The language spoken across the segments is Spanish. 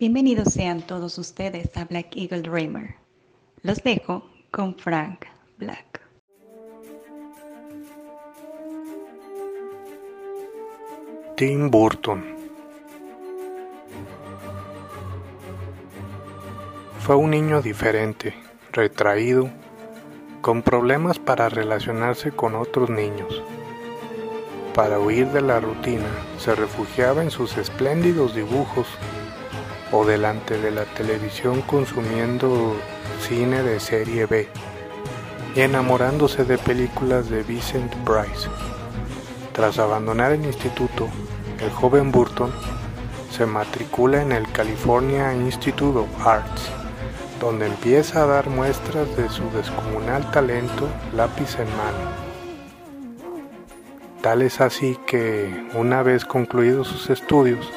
Bienvenidos sean todos ustedes a Black Eagle Dreamer. Los dejo con Frank Black. Tim Burton Fue un niño diferente, retraído, con problemas para relacionarse con otros niños. Para huir de la rutina, se refugiaba en sus espléndidos dibujos o delante de la televisión consumiendo cine de serie B y enamorándose de películas de Vincent Price. Tras abandonar el instituto, el joven Burton se matricula en el California Institute of Arts, donde empieza a dar muestras de su descomunal talento lápiz en mano. Tal es así que, una vez concluidos sus estudios,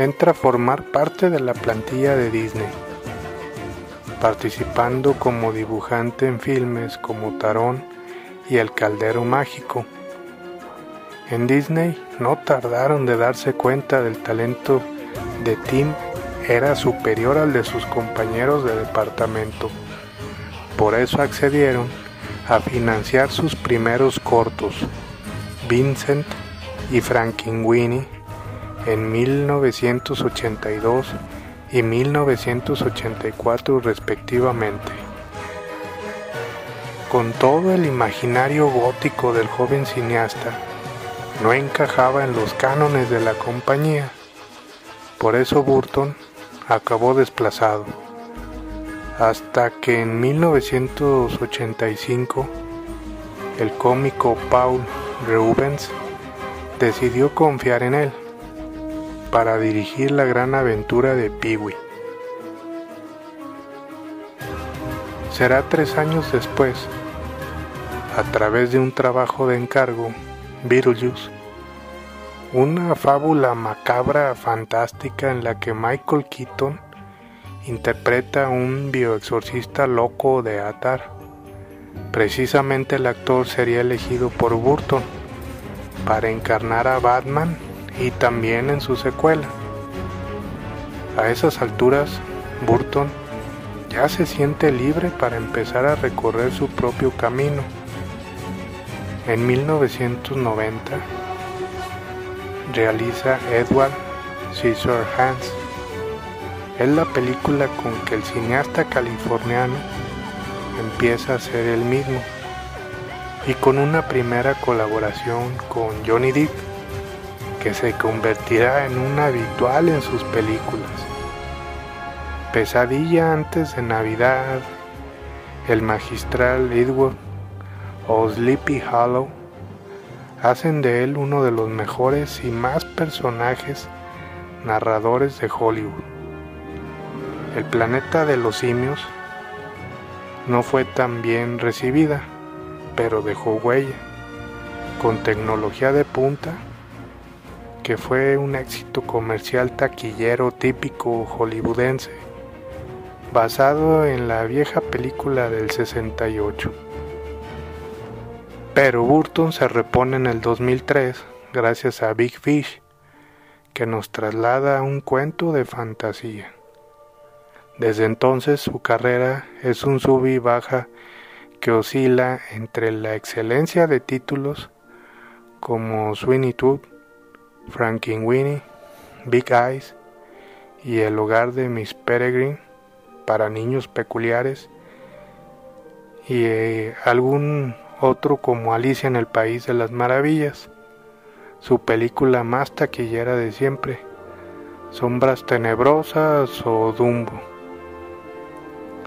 entra a formar parte de la plantilla de Disney, participando como dibujante en filmes como Tarón y El Caldero Mágico. En Disney no tardaron de darse cuenta del talento de Tim era superior al de sus compañeros de departamento. Por eso accedieron a financiar sus primeros cortos, Vincent y Frankenweenie en 1982 y 1984 respectivamente. Con todo el imaginario gótico del joven cineasta, no encajaba en los cánones de la compañía. Por eso Burton acabó desplazado. Hasta que en 1985 el cómico Paul Reubens decidió confiar en él para dirigir la gran aventura de Peewee. Será tres años después, a través de un trabajo de encargo, Beetlejuice, una fábula macabra fantástica en la que Michael Keaton interpreta a un bioexorcista loco de Atar. Precisamente el actor sería elegido por Burton para encarnar a Batman y también en su secuela. A esas alturas, Burton ya se siente libre para empezar a recorrer su propio camino. En 1990 realiza Edward Scissorhands. Es la película con que el cineasta californiano empieza a ser el mismo y con una primera colaboración con Johnny Depp que se convertirá en un habitual en sus películas. Pesadilla antes de Navidad, El magistral Edward o Sleepy Hollow hacen de él uno de los mejores y más personajes narradores de Hollywood. El planeta de los simios no fue tan bien recibida, pero dejó huella, con tecnología de punta, que fue un éxito comercial taquillero típico hollywoodense, basado en la vieja película del 68. Pero Burton se repone en el 2003 gracias a Big Fish, que nos traslada a un cuento de fantasía. Desde entonces su carrera es un sub y baja que oscila entre la excelencia de títulos como Sweeney Todd, Frankenweenie, Big Eyes y El hogar de Miss Peregrine para niños peculiares y eh, algún otro como Alicia en el País de las Maravillas, su película más taquillera de siempre, Sombras Tenebrosas o Dumbo.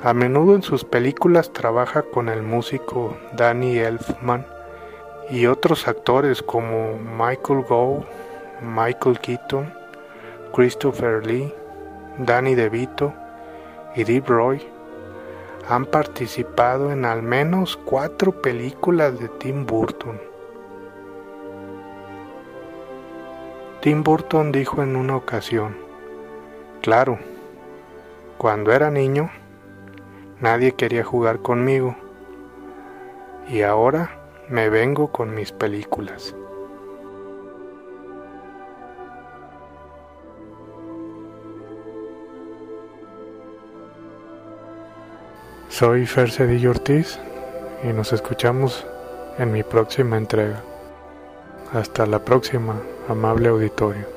A menudo en sus películas trabaja con el músico Danny Elfman y otros actores como Michael Gough, Michael Keaton, Christopher Lee, Danny DeVito y Deep Roy han participado en al menos cuatro películas de Tim Burton. Tim Burton dijo en una ocasión, claro, cuando era niño, Nadie quería jugar conmigo. Y ahora me vengo con mis películas. Soy Fer Cedillo Ortiz y nos escuchamos en mi próxima entrega. Hasta la próxima, amable auditorio.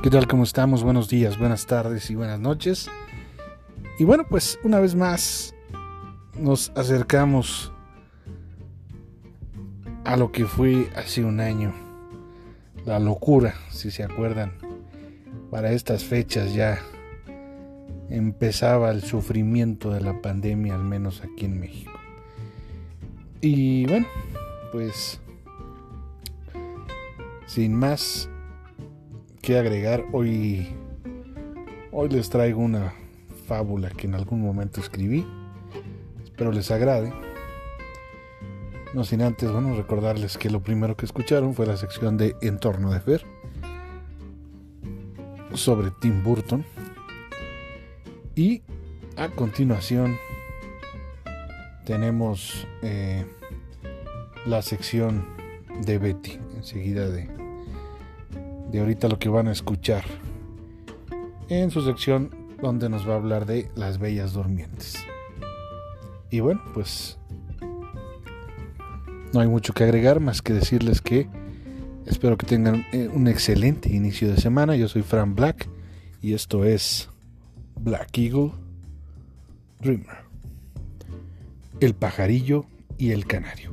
¿Qué tal? ¿Cómo estamos? Buenos días, buenas tardes y buenas noches. Y bueno, pues una vez más nos acercamos a lo que fue hace un año. La locura, si se acuerdan. Para estas fechas ya empezaba el sufrimiento de la pandemia, al menos aquí en México. Y bueno, pues sin más que agregar, hoy, hoy les traigo una fábula que en algún momento escribí. Espero les agrade. No sin antes, bueno, recordarles que lo primero que escucharon fue la sección de Entorno de Fer sobre Tim Burton. Y a continuación tenemos eh, la sección de Betty, enseguida de, de ahorita lo que van a escuchar en su sección donde nos va a hablar de las bellas durmientes. Y bueno, pues no hay mucho que agregar más que decirles que espero que tengan eh, un excelente inicio de semana. Yo soy Fran Black y esto es Black Eagle Dreamer. El pajarillo y el canario.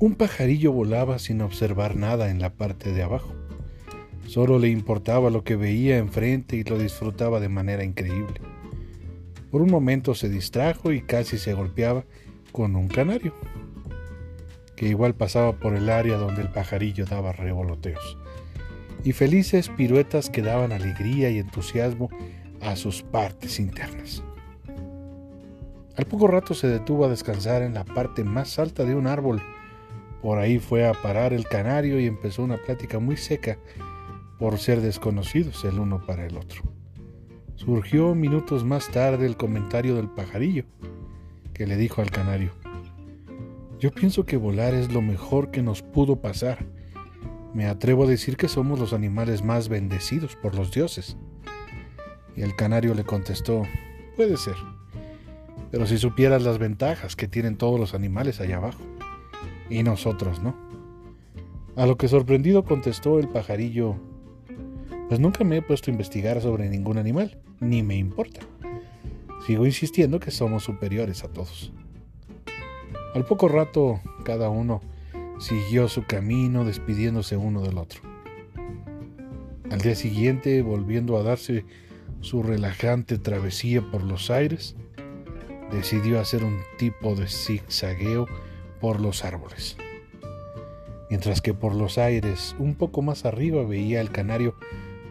Un pajarillo volaba sin observar nada en la parte de abajo. Solo le importaba lo que veía enfrente y lo disfrutaba de manera increíble. Por un momento se distrajo y casi se golpeaba con un canario que igual pasaba por el área donde el pajarillo daba revoloteos, y felices piruetas que daban alegría y entusiasmo a sus partes internas. Al poco rato se detuvo a descansar en la parte más alta de un árbol. Por ahí fue a parar el canario y empezó una plática muy seca por ser desconocidos el uno para el otro. Surgió minutos más tarde el comentario del pajarillo, que le dijo al canario, yo pienso que volar es lo mejor que nos pudo pasar. Me atrevo a decir que somos los animales más bendecidos por los dioses. Y el canario le contestó, puede ser, pero si supieras las ventajas que tienen todos los animales allá abajo, y nosotros no. A lo que sorprendido contestó el pajarillo, pues nunca me he puesto a investigar sobre ningún animal, ni me importa. Sigo insistiendo que somos superiores a todos. Al poco rato, cada uno siguió su camino despidiéndose uno del otro. Al día siguiente, volviendo a darse su relajante travesía por los aires, decidió hacer un tipo de zigzagueo por los árboles. Mientras que por los aires, un poco más arriba, veía el canario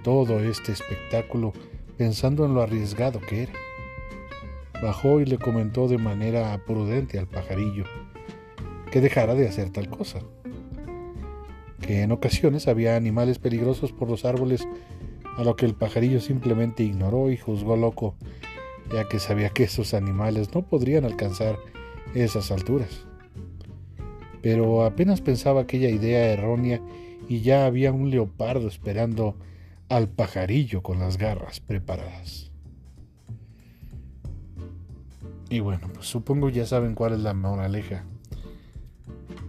todo este espectáculo pensando en lo arriesgado que era. Bajó y le comentó de manera prudente al pajarillo que dejara de hacer tal cosa. Que en ocasiones había animales peligrosos por los árboles, a lo que el pajarillo simplemente ignoró y juzgó loco, ya que sabía que esos animales no podrían alcanzar esas alturas. Pero apenas pensaba aquella idea errónea y ya había un leopardo esperando al pajarillo con las garras preparadas. Y bueno, pues supongo ya saben cuál es la moraleja.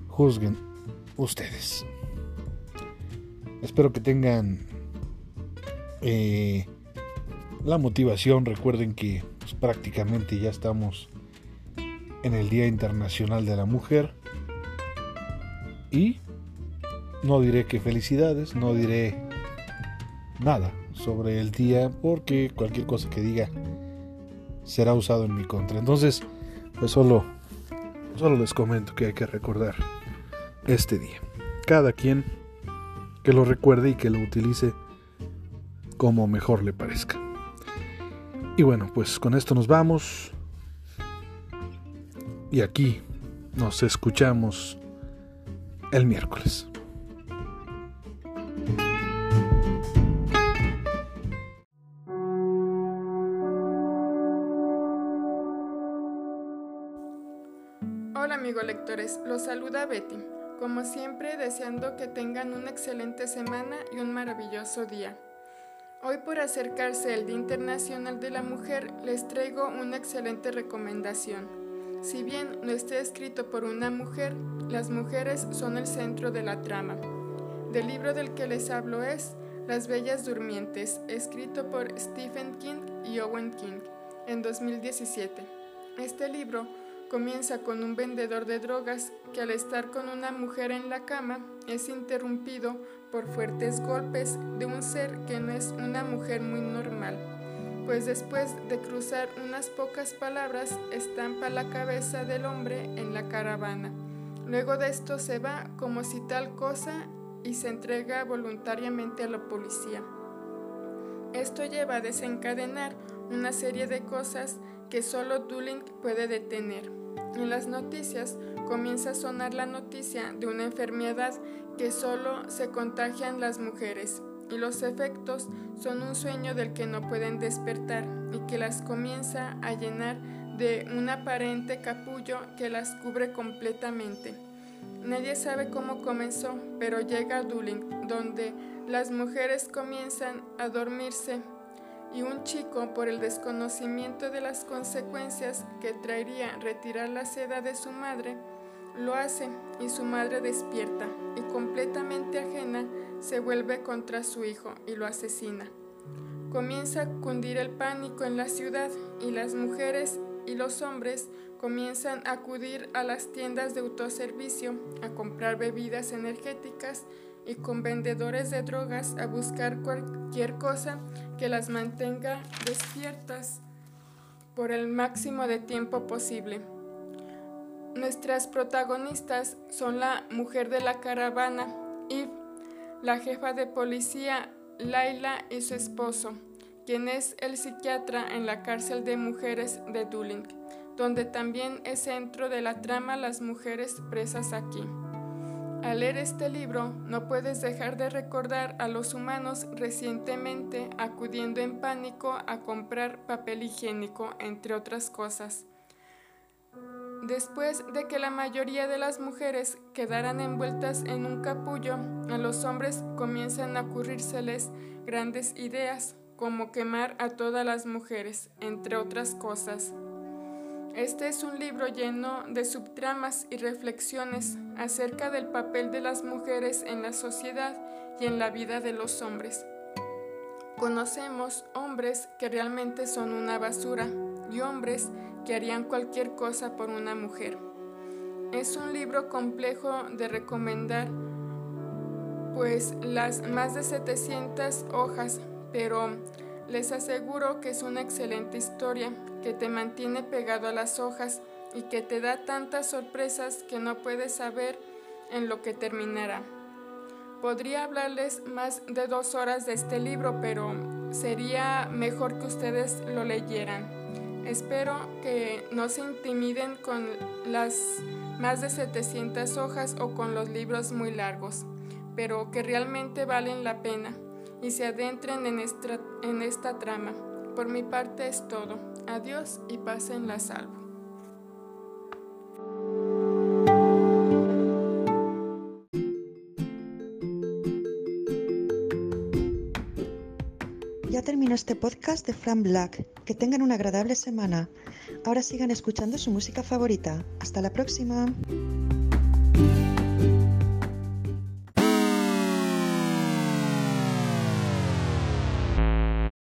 Juzguen ustedes. Espero que tengan eh, la motivación. Recuerden que pues, prácticamente ya estamos en el Día Internacional de la Mujer. Y no diré que felicidades, no diré nada sobre el día porque cualquier cosa que diga será usado en mi contra. Entonces, pues solo, solo les comento que hay que recordar este día. Cada quien que lo recuerde y que lo utilice como mejor le parezca. Y bueno, pues con esto nos vamos. Y aquí nos escuchamos el miércoles. Los saluda Betty. Como siempre, deseando que tengan una excelente semana y un maravilloso día. Hoy por acercarse el Día Internacional de la Mujer, les traigo una excelente recomendación. Si bien no esté escrito por una mujer, las mujeres son el centro de la trama. Del libro del que les hablo es Las Bellas Durmientes, escrito por Stephen King y Owen King en 2017. Este libro comienza con un vendedor de drogas que al estar con una mujer en la cama es interrumpido por fuertes golpes de un ser que no es una mujer muy normal, pues después de cruzar unas pocas palabras estampa la cabeza del hombre en la caravana. Luego de esto se va como si tal cosa y se entrega voluntariamente a la policía. Esto lleva a desencadenar una serie de cosas que solo Dulling puede detener. En las noticias comienza a sonar la noticia de una enfermedad que solo se contagian las mujeres y los efectos son un sueño del que no pueden despertar y que las comienza a llenar de un aparente capullo que las cubre completamente. Nadie sabe cómo comenzó, pero llega a donde las mujeres comienzan a dormirse y un chico, por el desconocimiento de las consecuencias que traería retirar la seda de su madre, lo hace y su madre despierta y completamente ajena se vuelve contra su hijo y lo asesina. Comienza a cundir el pánico en la ciudad y las mujeres y los hombres comienzan a acudir a las tiendas de autoservicio a comprar bebidas energéticas y con vendedores de drogas a buscar cualquier cosa que las mantenga despiertas por el máximo de tiempo posible. Nuestras protagonistas son la mujer de la caravana, Eve, la jefa de policía, Laila y su esposo, quien es el psiquiatra en la cárcel de mujeres de Dulling, donde también es centro de la trama las mujeres presas aquí. Al leer este libro no puedes dejar de recordar a los humanos recientemente acudiendo en pánico a comprar papel higiénico, entre otras cosas. Después de que la mayoría de las mujeres quedaran envueltas en un capullo, a los hombres comienzan a ocurrírseles grandes ideas, como quemar a todas las mujeres, entre otras cosas. Este es un libro lleno de subtramas y reflexiones acerca del papel de las mujeres en la sociedad y en la vida de los hombres. Conocemos hombres que realmente son una basura y hombres que harían cualquier cosa por una mujer. Es un libro complejo de recomendar, pues las más de 700 hojas, pero les aseguro que es una excelente historia que te mantiene pegado a las hojas y que te da tantas sorpresas que no puedes saber en lo que terminará. Podría hablarles más de dos horas de este libro, pero sería mejor que ustedes lo leyeran. Espero que no se intimiden con las más de 700 hojas o con los libros muy largos, pero que realmente valen la pena y se adentren en esta, trama. Por mi parte es todo. Adiós y pasen la salvo. Ya terminó este podcast de Fran Black. Que tengan una agradable semana. Ahora sigan escuchando su música favorita. Hasta la próxima.